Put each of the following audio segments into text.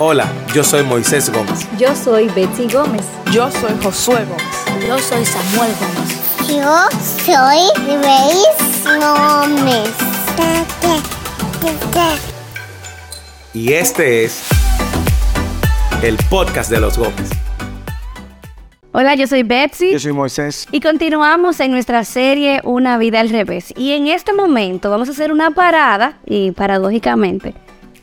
Hola, yo soy Moisés Gómez. Yo soy Betsy Gómez. Yo soy Josué Gómez. Yo soy Samuel Gómez. Yo soy Grace Gómez. Y este es el podcast de los Gómez. Hola, yo soy Betsy. Yo soy Moisés. Y continuamos en nuestra serie Una vida al revés. Y en este momento vamos a hacer una parada, y paradójicamente,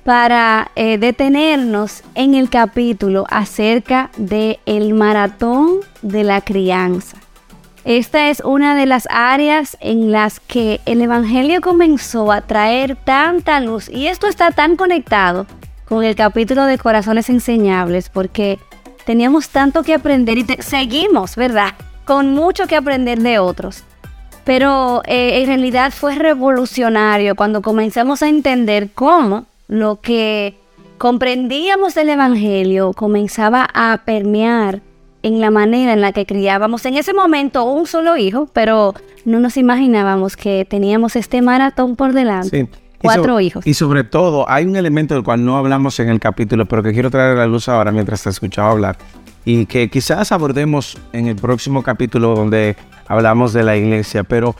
para eh, detenernos en el capítulo acerca de el maratón de la crianza. Esta es una de las áreas en las que el Evangelio comenzó a traer tanta luz y esto está tan conectado con el capítulo de corazones enseñables porque teníamos tanto que aprender y seguimos, ¿verdad? Con mucho que aprender de otros. Pero eh, en realidad fue revolucionario cuando comenzamos a entender cómo lo que comprendíamos del Evangelio comenzaba a permear en la manera en la que criábamos en ese momento un solo hijo, pero no nos imaginábamos que teníamos este maratón por delante. Cuatro hijos. Y sobre todo, hay un elemento del cual no hablamos en el capítulo, pero que quiero traer a la luz ahora mientras te escuchaba hablar. Y que quizás abordemos en el próximo capítulo donde hablamos de la iglesia. Pero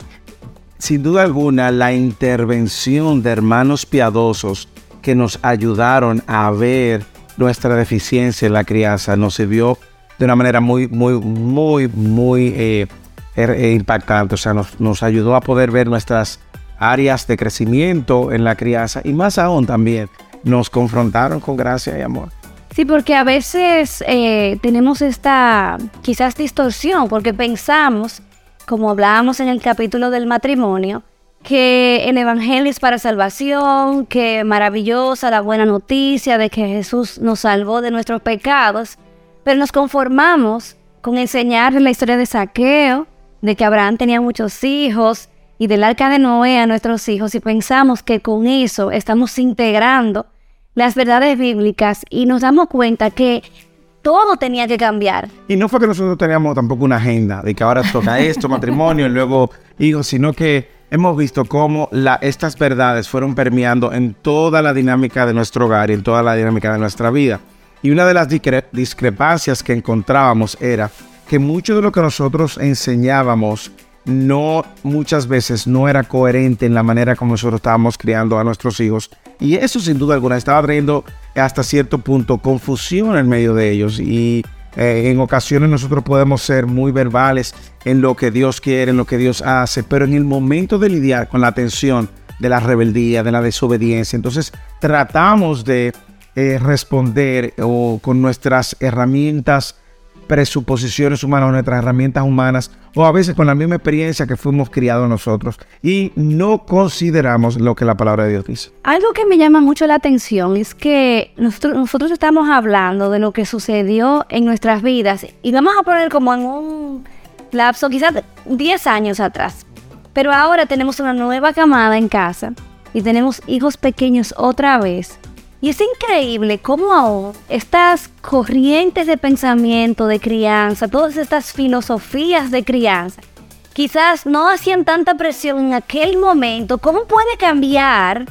sin duda alguna, la intervención de hermanos piadosos que nos ayudaron a ver nuestra deficiencia en la crianza. Nos sirvió de una manera muy, muy, muy, muy eh, er, eh, impactante. O sea, nos, nos, ayudó a poder ver nuestras áreas de crecimiento en la crianza y más aún también nos confrontaron con gracia y amor. Sí, porque a veces eh, tenemos esta quizás distorsión, porque pensamos, como hablábamos en el capítulo del matrimonio, que el Evangelio es para salvación, que maravillosa la buena noticia de que Jesús nos salvó de nuestros pecados, pero nos conformamos con enseñar la historia de Saqueo, de que Abraham tenía muchos hijos y del arca de Noé a nuestros hijos y pensamos que con eso estamos integrando las verdades bíblicas y nos damos cuenta que todo tenía que cambiar. Y no fue que nosotros teníamos tampoco una agenda de que ahora toca esto, matrimonio y luego hijos, sino que hemos visto cómo estas verdades fueron permeando en toda la dinámica de nuestro hogar y en toda la dinámica de nuestra vida. Y una de las discrepancias que encontrábamos era que mucho de lo que nosotros enseñábamos no muchas veces no era coherente en la manera como nosotros estábamos criando a nuestros hijos. Y eso sin duda alguna estaba trayendo hasta cierto punto confusión en medio de ellos. Y eh, en ocasiones nosotros podemos ser muy verbales en lo que Dios quiere, en lo que Dios hace, pero en el momento de lidiar con la tensión de la rebeldía, de la desobediencia, entonces tratamos de eh, responder o con nuestras herramientas presuposiciones humanas, nuestras herramientas humanas, o a veces con la misma experiencia que fuimos criados nosotros, y no consideramos lo que la palabra de Dios dice. Algo que me llama mucho la atención es que nosotros, estamos hablando de lo que sucedió en nuestras vidas, y vamos a poner como en un lapso quizás 10 años atrás, pero ahora tenemos una nueva camada en casa y tenemos hijos pequeños otra vez y es increíble cómo aún estas corrientes de pensamiento, de crianza, todas estas filosofías de crianza, quizás no hacían tanta presión en aquel momento. ¿Cómo puede cambiar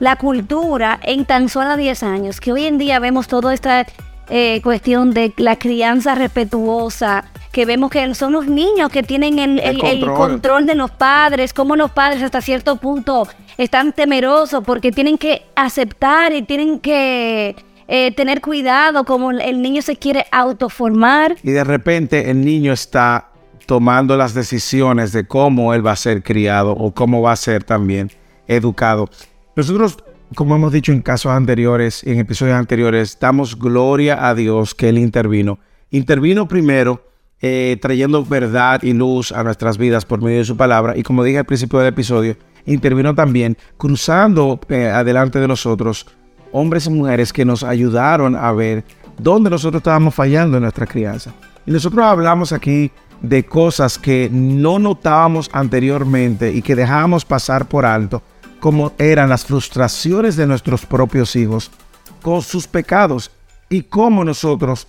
la cultura en tan solo 10 años? Que hoy en día vemos toda esta eh, cuestión de la crianza respetuosa, que vemos que son los niños que tienen el, control. de los padres, como los padres hasta cierto punto están temerosos porque tienen que aceptar y tienen que eh, tener cuidado como el niño se quiere autoformar. Y de repente el niño está tomando las decisiones de cómo él va a ser criado o cómo va a ser también educado. Nosotros, como hemos dicho en casos anteriores, en episodios anteriores, damos gloria a Dios que Él intervino. Intervino primero eh, trayendo verdad y luz a nuestras vidas por medio de su palabra. Y como dije al principio del episodio, intervino también cruzando eh, adelante de nosotros hombres y mujeres que nos ayudaron a ver dónde nosotros estábamos fallando en nuestra crianza. Y nosotros hablamos aquí de cosas que no notábamos anteriormente y que dejábamos pasar por alto, como eran las frustraciones de nuestros propios hijos con sus pecados y cómo nosotros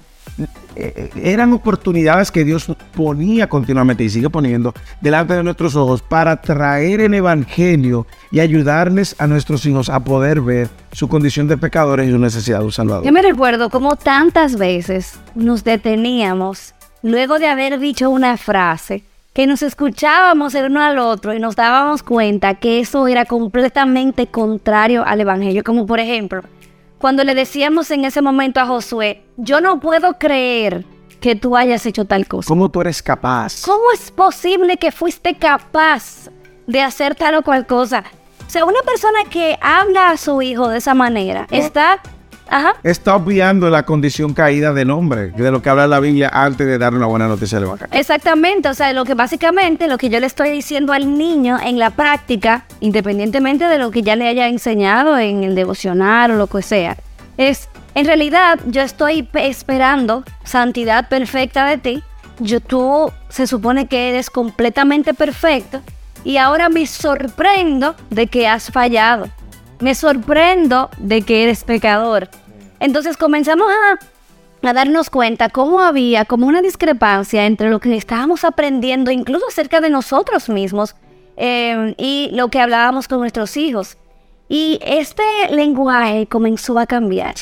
eh, eran oportunidades que Dios ponía continuamente y sigue poniendo delante de nuestros ojos para traer el Evangelio y ayudarles a nuestros hijos a poder ver su condición de pecadores y su necesidad de un Salvador. Yo me recuerdo como tantas veces nos deteníamos luego de haber dicho una frase que nos escuchábamos el uno al otro y nos dábamos cuenta que eso era completamente contrario al Evangelio, como por ejemplo, cuando le decíamos en ese momento a Josué, yo no puedo creer que tú hayas hecho tal cosa. ¿Cómo tú eres capaz? ¿Cómo es posible que fuiste capaz de hacer tal o cual cosa? O sea, una persona que habla a su hijo de esa manera está Ajá. Está obviando la condición caída del hombre, de lo que habla la Biblia antes de dar una buena noticia al Evangelio. Exactamente, o sea, lo que básicamente lo que yo le estoy diciendo al niño en la práctica, independientemente de lo que ya le haya enseñado en el devocional o lo que sea, es, en realidad yo estoy esperando santidad perfecta de ti, yo tú se supone que eres completamente perfecto y ahora me sorprendo de que has fallado me sorprendo de que eres pecador. Entonces comenzamos a, darnos cuenta cómo había como una discrepancia entre lo que estábamos aprendiendo, incluso acerca de nosotros mismos, eh, y lo que hablábamos con nuestros hijos. Y este lenguaje comenzó a cambiar.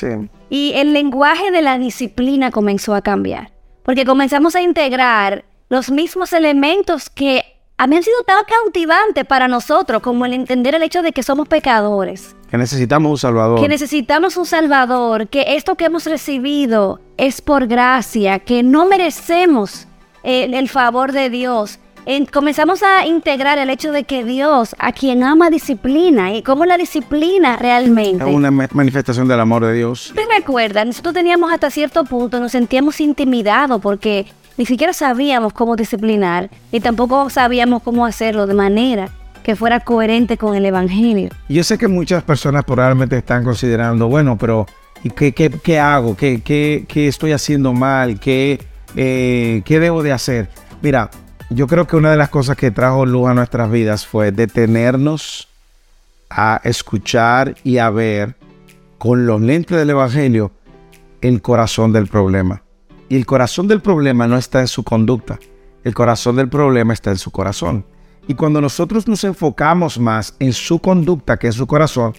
Y el lenguaje de la disciplina comenzó a cambiar. Porque comenzamos a integrar los mismos elementos que han sido tan cautivante para nosotros como el entender el hecho de que somos pecadores. Que necesitamos un Salvador. Que necesitamos un Salvador, que esto que hemos recibido es por gracia, que no merecemos el, favor de Dios. comenzamos a integrar el hecho de que Dios, a quien ama, disciplina y cómo la disciplina realmente. Es una manifestación del amor de Dios. ¿Te recuerdas? Nosotros teníamos hasta cierto punto, nos sentíamos intimidados porque ni siquiera sabíamos cómo disciplinar y tampoco sabíamos cómo hacerlo de manera que fuera coherente con el Evangelio. Yo sé que muchas personas probablemente están considerando, bueno, pero ¿qué, qué, hago? ¿Qué, ¿Qué, estoy haciendo mal? ¿Qué, eh, ¿Qué debo de hacer? Mira, yo creo que una de las cosas que trajo luz a nuestras vidas fue detenernos a escuchar y a ver con los lentes del Evangelio el corazón del problema. Y el corazón del problema no está en su conducta, el corazón del problema está en su corazón. Y cuando nosotros nos enfocamos más en su conducta que en su corazón,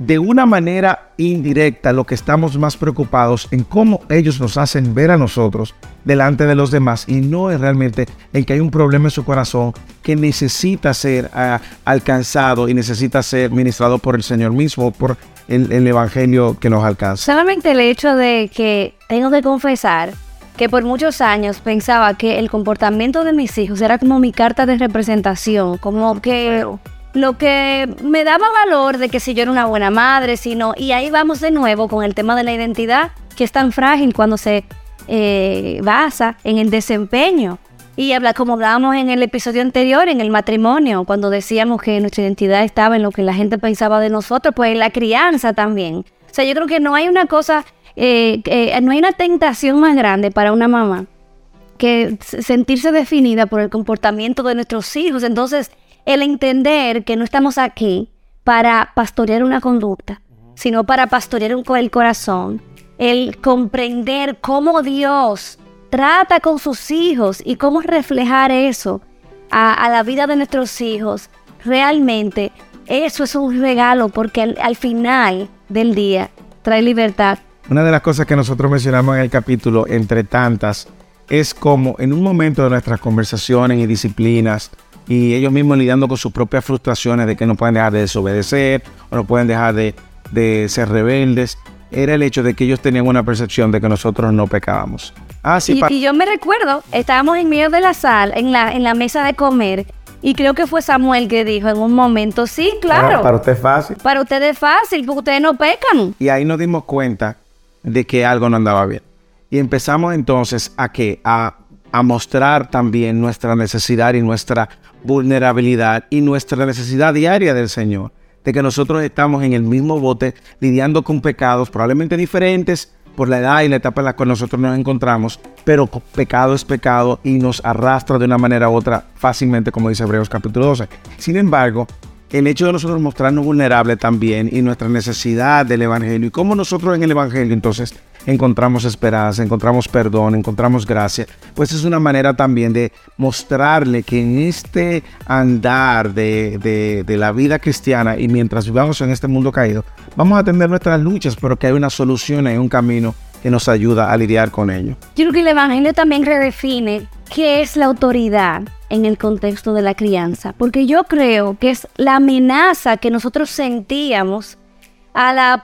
de una manera indirecta lo que estamos más preocupados en cómo ellos nos hacen ver a nosotros delante de los demás y no es realmente en que hay un problema en su corazón que necesita ser ah, alcanzado y necesita ser ministrado por el Señor mismo, por el, el Evangelio que nos alcanza. Solamente el hecho de que tengo que confesar que por muchos años pensaba que el comportamiento de mis hijos era como mi carta de representación, como que lo que me daba valor de que si yo era una buena madre, si no, y ahí vamos de nuevo con el tema de la identidad, que es tan frágil cuando se eh, basa en el desempeño. Y habla, como hablábamos en el episodio anterior, en el matrimonio, cuando decíamos que nuestra identidad estaba en lo que la gente pensaba de nosotros, pues en la crianza también. O sea, yo creo que no hay una cosa, eh, no hay una tentación más grande para una mamá que sentirse definida por el comportamiento de nuestros hijos. Entonces, el entender que no estamos aquí para pastorear una conducta, sino para pastorear el corazón, el comprender cómo Dios trata con sus hijos y cómo reflejar eso a, la vida de nuestros hijos, realmente eso es un regalo porque al, final del día trae libertad. Una de las cosas que nosotros mencionamos en el capítulo, entre tantas, es como en un momento de nuestras conversaciones y disciplinas, y ellos mismos lidiando con sus propias frustraciones de que no pueden dejar de desobedecer o no pueden dejar de, de ser rebeldes, era el hecho de que ellos tenían una percepción de que nosotros no pecábamos. Ah, y, yo me recuerdo, estábamos en medio de la sala, en la, en la mesa de comer, y creo que fue Samuel que dijo en un momento, sí, claro. para usted es fácil. Para usted es fácil, porque ustedes no pecan. Y ahí nos dimos cuenta de que algo no andaba bien. Y empezamos entonces a que a, a mostrar también nuestra necesidad y nuestra vulnerabilidad y nuestra necesidad diaria del Señor. De que nosotros estamos en el mismo bote lidiando con pecados probablemente diferentes, por la edad y la etapa en la cual nosotros nos encontramos, pero pecado es pecado y nos arrastra de una manera u otra fácilmente, como dice Hebreos capítulo 12. Sin embargo, el hecho de nosotros mostrarnos vulnerables también y nuestra necesidad del Evangelio. Y cómo nosotros en el Evangelio entonces encontramos esperanza, encontramos perdón, encontramos gracia, pues es una manera también de mostrarle que en este andar de, de, la vida cristiana y mientras vivamos en este mundo caído, vamos a tener nuestras luchas, pero que hay una solución, hay un camino que nos ayuda a lidiar con ello. Yo creo que el Evangelio también redefine qué es la autoridad en el contexto de la crianza, porque yo creo que es la amenaza que nosotros sentíamos a la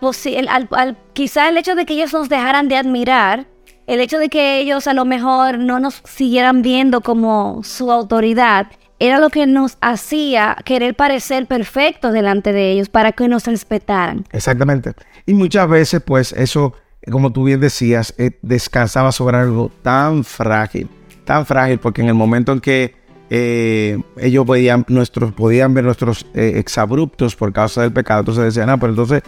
al, al, quizá el hecho de que ellos nos dejaran de admirar, el hecho de que ellos a lo mejor no nos siguieran viendo como su autoridad, era lo que nos hacía querer parecer perfectos delante de ellos para que nos respetaran. Exactamente. Y muchas veces, pues eso, como tú bien decías, eh, descansaba sobre algo tan frágil, tan frágil, porque en el momento en que eh, ellos podían, nuestros, podían ver nuestros eh, exabruptos por causa del pecado. Entonces decían, ah, pero entonces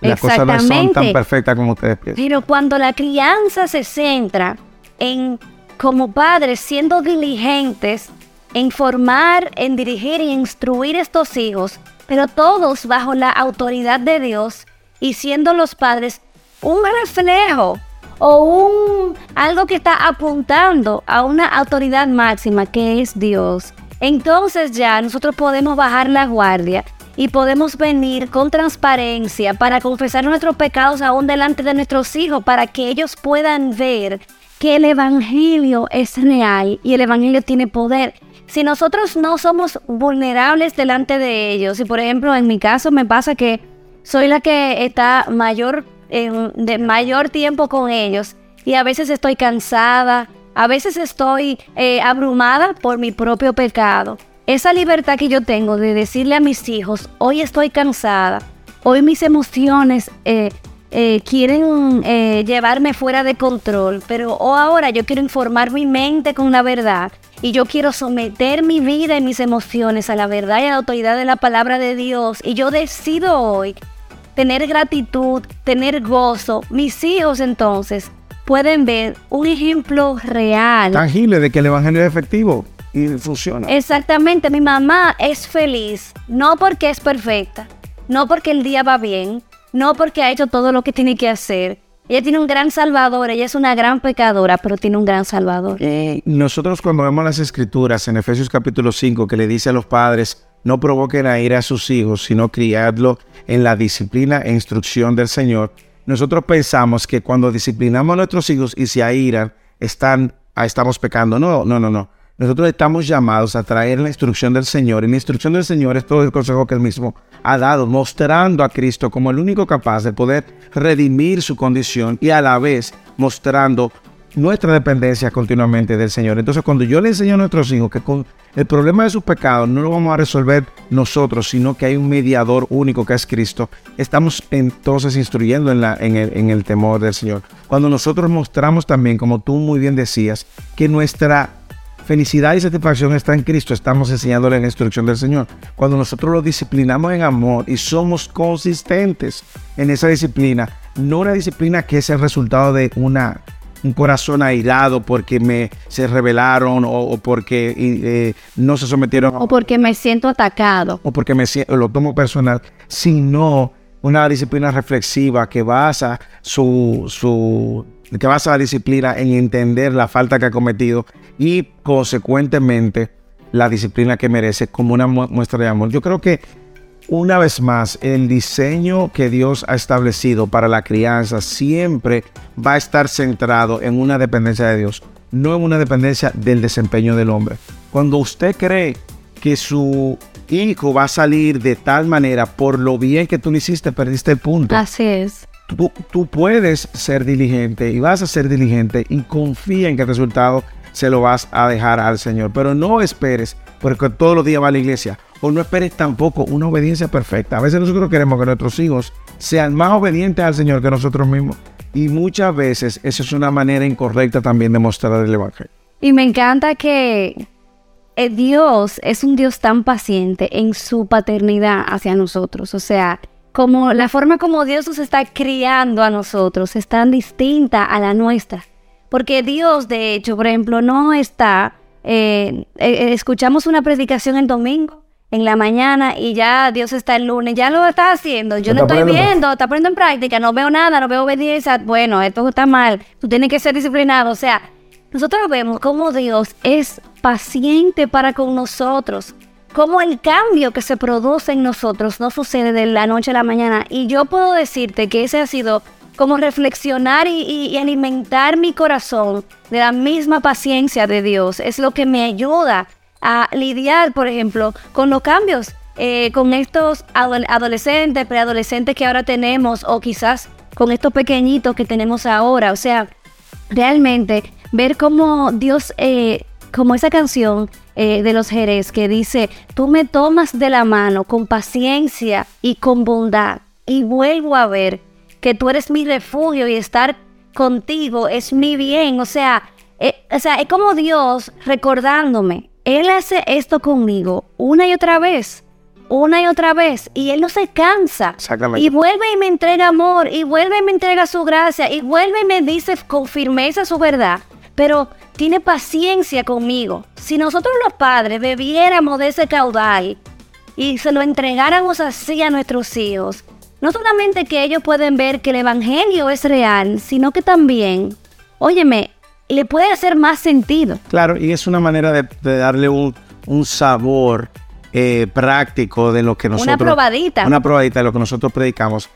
las cosas no son tan perfectas como ustedes piensan. Pero cuando la crianza se centra en, como padres, siendo diligentes en formar, en dirigir y instruir estos hijos, pero todos bajo la autoridad de Dios y siendo los padres un reflejo o un algo que está apuntando a una autoridad máxima que es Dios. Entonces ya nosotros podemos bajar la guardia y podemos venir con transparencia para confesar nuestros pecados aún delante de nuestros hijos para que ellos puedan ver que el evangelio es real y el evangelio tiene poder. Si nosotros no somos vulnerables delante de ellos, y por ejemplo en mi caso me pasa que soy la que está mayor de mayor tiempo con ellos y a veces estoy cansada, a veces estoy eh, abrumada por mi propio pecado. Esa libertad que yo tengo de decirle a mis hijos, hoy estoy cansada, hoy mis emociones eh, eh, quieren llevarme fuera de control, pero o ahora yo quiero informar mi mente con la verdad y yo quiero someter mi vida y mis emociones a la verdad y a la autoridad de la palabra de Dios y yo decido hoy tener gratitud, tener gozo. Mis hijos entonces pueden ver un ejemplo real. Tangible de que el Evangelio es efectivo y funciona. Exactamente, mi mamá es feliz, no porque es perfecta, no porque el día va bien, no porque ha hecho todo lo que tiene que hacer. Ella tiene un gran salvador, ella es una gran pecadora, pero tiene un gran salvador. Eh, nosotros cuando vemos las escrituras en Efesios capítulo 5 que le dice a los padres, no provoquen a ir a sus hijos, sino criadlo en la disciplina e instrucción del Señor. Nosotros pensamos que cuando disciplinamos a nuestros hijos y se airan, están, ah, estamos pecando. No, no, no, no. Nosotros estamos llamados a traer la instrucción del Señor. Y la instrucción del Señor es todo el consejo que Él mismo ha dado, mostrando a Cristo como el único capaz de poder redimir su condición y a la vez mostrando nuestra dependencia continuamente del Señor. Entonces, cuando yo le enseño a nuestros hijos que con el problema de sus pecados no lo vamos a resolver nosotros, sino que hay un mediador único que es Cristo, estamos entonces instruyendo en, el, en el temor del Señor. Cuando nosotros mostramos también, como tú muy bien decías, que nuestra felicidad y satisfacción está en Cristo, estamos enseñándole la instrucción del Señor. Cuando nosotros lo disciplinamos en amor y somos consistentes en esa disciplina, no una disciplina que es el resultado de una un corazón airado porque me se rebelaron o, porque eh, no se sometieron. O porque me siento atacado. O porque me lo tomo personal, sino una disciplina reflexiva que basa su, su que basa la disciplina en entender la falta que ha cometido y consecuentemente la disciplina que merece como una muestra de amor. Yo creo que una vez más, el diseño que Dios ha establecido para la crianza siempre va a estar centrado en una dependencia de Dios, no en una dependencia del desempeño del hombre. Cuando usted cree que su hijo va a salir de tal manera por lo bien que tú le hiciste, perdiste el punto. Así es. Tú, tú puedes ser diligente y vas a ser diligente y confía en que el resultado se lo vas a dejar al Señor. Pero no esperes porque todos los días va a la iglesia o no esperes tampoco una obediencia perfecta. A veces nosotros queremos que nuestros hijos sean más obedientes al Señor que nosotros mismos. Y muchas veces eso es una manera incorrecta también de mostrar el Evangelio. Y me encanta que eh, Dios es un Dios tan paciente en su paternidad hacia nosotros. O sea, como la forma como Dios nos está criando a nosotros es tan distinta a la nuestra. Porque Dios, de hecho, por ejemplo, no está... Eh, eh, escuchamos una predicación el domingo en la mañana y ya Dios está el lunes, ya lo está haciendo, yo no estoy poniendo viendo, está poniendo en práctica, no veo nada, no veo obediencia, bueno, esto está mal, tú tienes que ser disciplinado, o sea, nosotros vemos cómo Dios es paciente para con nosotros, cómo el cambio que se produce en nosotros no sucede de la noche a la mañana. Y yo puedo decirte que ese ha sido como reflexionar y, y- y alimentar mi corazón de la misma paciencia de Dios. Es lo que me ayuda a lidiar, por ejemplo, con los cambios, eh, con estos ado- adolescentes, preadolescentes que ahora tenemos, o quizás con estos pequeñitos que tenemos ahora. O sea, realmente ver cómo Dios, eh, como esa canción eh, de los Jerez que dice, tú me tomas de la mano con paciencia y con bondad y vuelvo a ver que tú eres mi refugio y estar contigo es mi bien. O sea, o sea, es como Dios recordándome, Él hace esto conmigo una y otra vez. Una y otra vez, y Él no se cansa. Exactamente. Y vuelve y me entrega amor, y vuelve y me entrega su gracia, y vuelve y me dice con firmeza su verdad. Pero tiene paciencia conmigo. Si nosotros los padres bebiéramos de ese caudal y se lo entregáramos así a nuestros hijos, no solamente que ellos pueden ver que el Evangelio es real, sino que también, óyeme, le puede hacer más sentido. Claro, y es una manera de, de darle un, un sabor eh, práctico de lo que nosotros... probadita. Una probadita de lo que nosotros predicamos.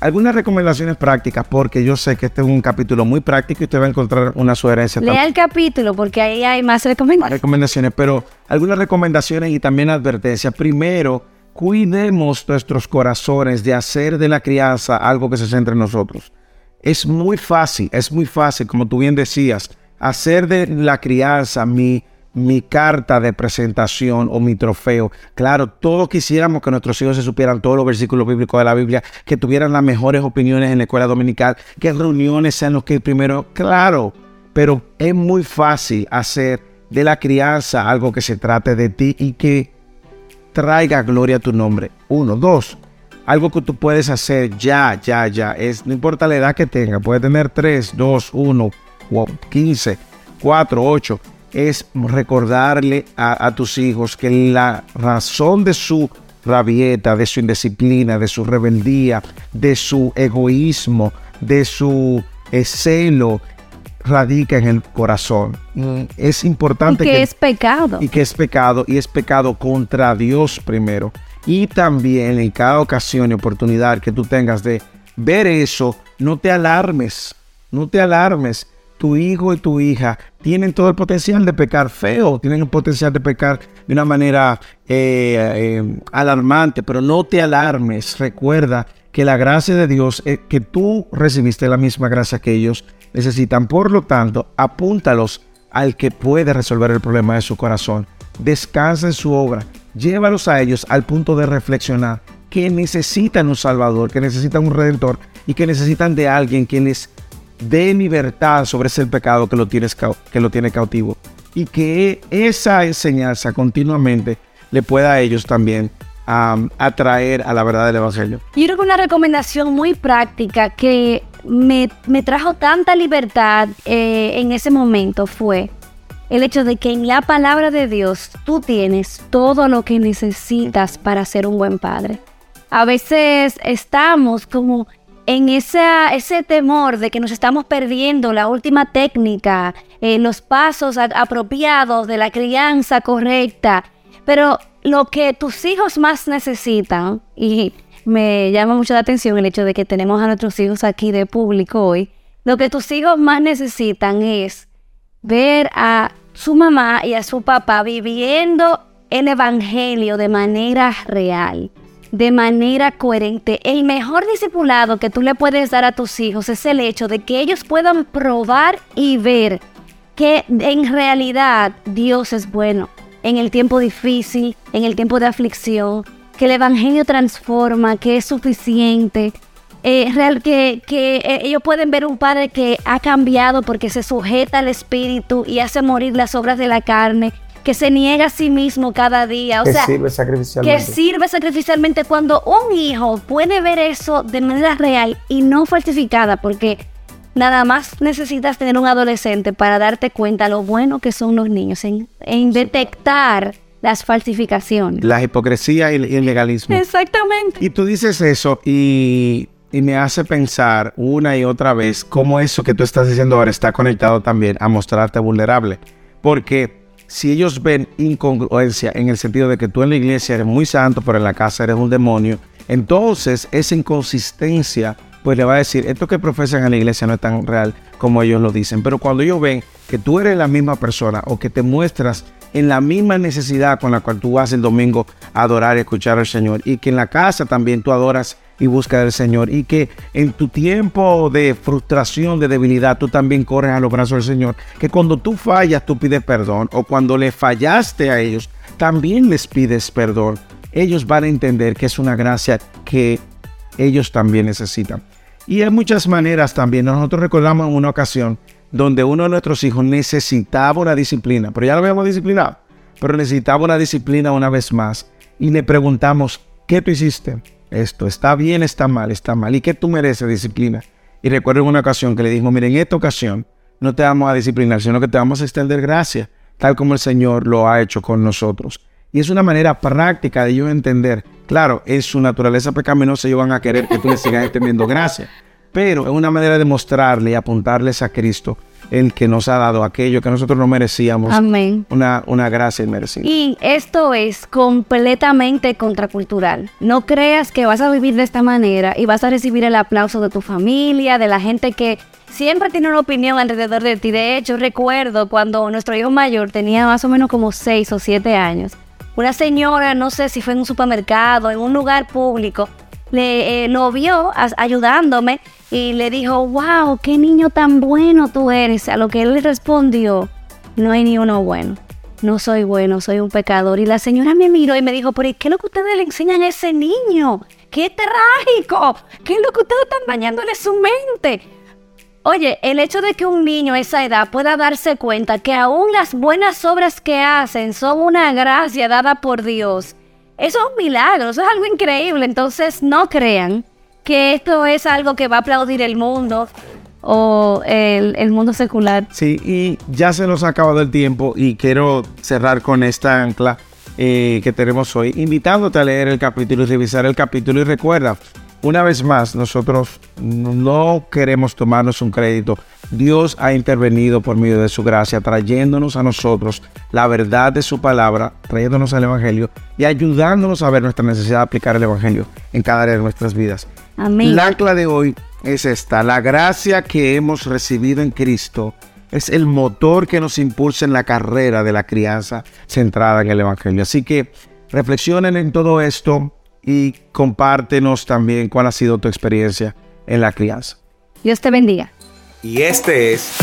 Algunas recomendaciones prácticas, porque yo sé que este es un capítulo muy práctico y usted va a encontrar una sugerencia. Lea el capítulo porque ahí hay más más recomendaciones. recomendaciones, pero algunas recomendaciones y también advertencias. Primero, cuidemos nuestros corazones de hacer de la crianza algo que se centre en nosotros. Es muy fácil, es muy fácil, como tú bien decías, hacer de la crianza mi, mi carta de presentación o mi trofeo. Claro, todos quisiéramos que nuestros hijos se supieran todos los versículos bíblicos de la Biblia, que tuvieran las mejores opiniones en la escuela dominical, que reuniones sean los que primero, claro, pero es muy fácil hacer de la crianza algo que se trate de ti y que traiga gloria a tu nombre. Uno, dos, algo que tú puedes hacer ya, ya, ya. Es, no importa la edad que tenga, puede tener tres, dos, uno, o 15, 4, 8. Es recordarle a, a tus hijos que la razón de su rabieta, de su indisciplina, de su rebeldía, de su egoísmo, de su celo, radica en el corazón. Es Y importante que es pecado. y que es pecado y es pecado contra Dios primero. Y también en cada ocasión y oportunidad que tú tengas de ver eso, no te alarmes, no te alarmes. Tu hijo y tu hija tienen todo el potencial de pecar feo, tienen el potencial de pecar de una manera eh, eh, alarmante, pero no te alarmes. Recuerda que la gracia de Dios, eh, que tú recibiste la misma gracia que ellos necesitan. Por lo tanto, apúntalos al que puede resolver el problema de su corazón. Descansa en su obra. Llévalos a ellos al punto de reflexionar que necesitan un Salvador, que necesitan un Redentor y que necesitan de alguien que les dé libertad sobre ese pecado que lo, que lo tiene cautivo. Y que esa enseñanza continuamente le pueda a ellos también am, atraer a la verdad del Evangelio. Yo creo que una recomendación muy práctica que me, me trajo tanta libertad eh, en ese momento fue el hecho de que en la palabra de Dios tú tienes todo lo que necesitas para ser un buen padre. A veces estamos como en esa, ese temor de que nos estamos perdiendo la última técnica, eh, los pasos apropiados de la crianza correcta, pero lo que tus hijos más necesitan, y me llama mucho la atención el hecho de que tenemos a nuestros hijos aquí de público hoy, lo que tus hijos más necesitan es ver a su mamá y a su papá viviendo el Evangelio de manera real, de manera coherente. El mejor discipulado que tú le puedes dar a tus hijos es el hecho de que ellos puedan probar y ver que en realidad Dios es bueno en el tiempo difícil, en el tiempo de aflicción, que el Evangelio transforma, que es suficiente, eh, real, que, que eh, ellos pueden ver un padre que ha cambiado porque se sujeta al Espíritu y hace morir las obras de la carne, que se niega a sí mismo cada día. O sea, que sirve sacrificialmente cuando un hijo puede ver eso de manera real y no falsificada, porque nada más necesitas tener un adolescente para darte cuenta lo bueno que son los niños, en, en detectar las falsificaciones. La hipocresía y el, y el legalismo. Exactamente. Y tú dices eso y, y me hace pensar una y otra vez cómo eso que tú estás diciendo ahora está conectado también a mostrarte vulnerable. Porque si ellos ven incongruencia en el sentido de que tú en la iglesia eres muy santo, pero en la casa eres un demonio, entonces esa inconsistencia pues le va a decir, esto que profesan en la iglesia no es tan real como ellos lo dicen. Pero cuando ellos ven que tú eres la misma persona o que te muestras en la misma necesidad con la cual tú vas el domingo a adorar y escuchar al Señor, y que en la casa también tú adoras y buscas al Señor, y que en tu tiempo de frustración, de debilidad, tú también corres a los brazos del Señor, que cuando tú fallas tú pides perdón, o cuando le fallaste a ellos, también les pides perdón. Ellos van a entender que es una gracia que ellos también necesitan. Y hay muchas maneras también. Nosotros recordamos una ocasión donde uno de nuestros hijos necesitaba una disciplina, pero ya lo habíamos disciplinado, pero necesitaba una disciplina una vez más. Y le preguntamos, ¿qué tú hiciste? Esto, ¿está bien, está mal, está mal? ¿Y qué tú mereces disciplina? Y recuerdo en una ocasión que le dijimos, mire, en esta ocasión no te vamos a disciplinar, sino que te vamos a extender gracia, tal como el Señor lo ha hecho con nosotros. Y es una manera práctica de ellos entender, claro, es su naturaleza pecaminosa, ellos van a querer que tú le sigas extendiendo gracia pero es una manera de mostrarle y apuntarles a Cristo, el que nos ha dado aquello que nosotros no merecíamos. Amén. Una, una gracia inmerecida. Y esto es completamente contracultural. No creas que vas a vivir de esta manera y vas a recibir el aplauso de tu familia, de la gente que siempre tiene una opinión alrededor de ti. De hecho, recuerdo cuando nuestro hijo mayor tenía más o menos como 6 o 7 años. Una señora, no sé si fue en un supermercado, en un lugar público, le, eh, lo vio ayudándome y le dijo, wow, qué niño tan bueno tú eres. A lo que él le respondió, no hay ni uno bueno. No soy bueno, soy un pecador. Y la señora me miró y me dijo, pero ¿qué es lo que ustedes le enseñan a ese niño? ¡Qué trágico! ¿Qué es lo que ustedes están dañándole su mente? Oye, el hecho de que un niño a esa edad pueda darse cuenta que aún las buenas obras que hacen son una gracia dada por Dios eso es un milagro, eso es algo increíble. Entonces no crean que esto es algo que va a aplaudir el mundo o el, mundo secular. Sí, y ya se nos ha acabado el tiempo y quiero cerrar con esta ancla eh, que tenemos hoy, invitándote a leer el capítulo y revisar el capítulo. Y recuerda, una vez más, nosotros no queremos tomarnos un crédito. Dios ha intervenido por medio de su gracia, trayéndonos a nosotros la verdad de su palabra, trayéndonos al Evangelio y ayudándonos a ver nuestra necesidad de aplicar el Evangelio en cada área de nuestras vidas. Amén. La ancla de hoy es esta, la gracia que hemos recibido en Cristo es el motor que nos impulsa en la carrera de la crianza centrada en el Evangelio. Así que reflexionen en todo esto, y compártenos también cuál ha sido tu experiencia en la crianza. Dios te bendiga. Y este es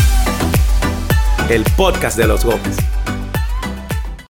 el podcast de los Gómez.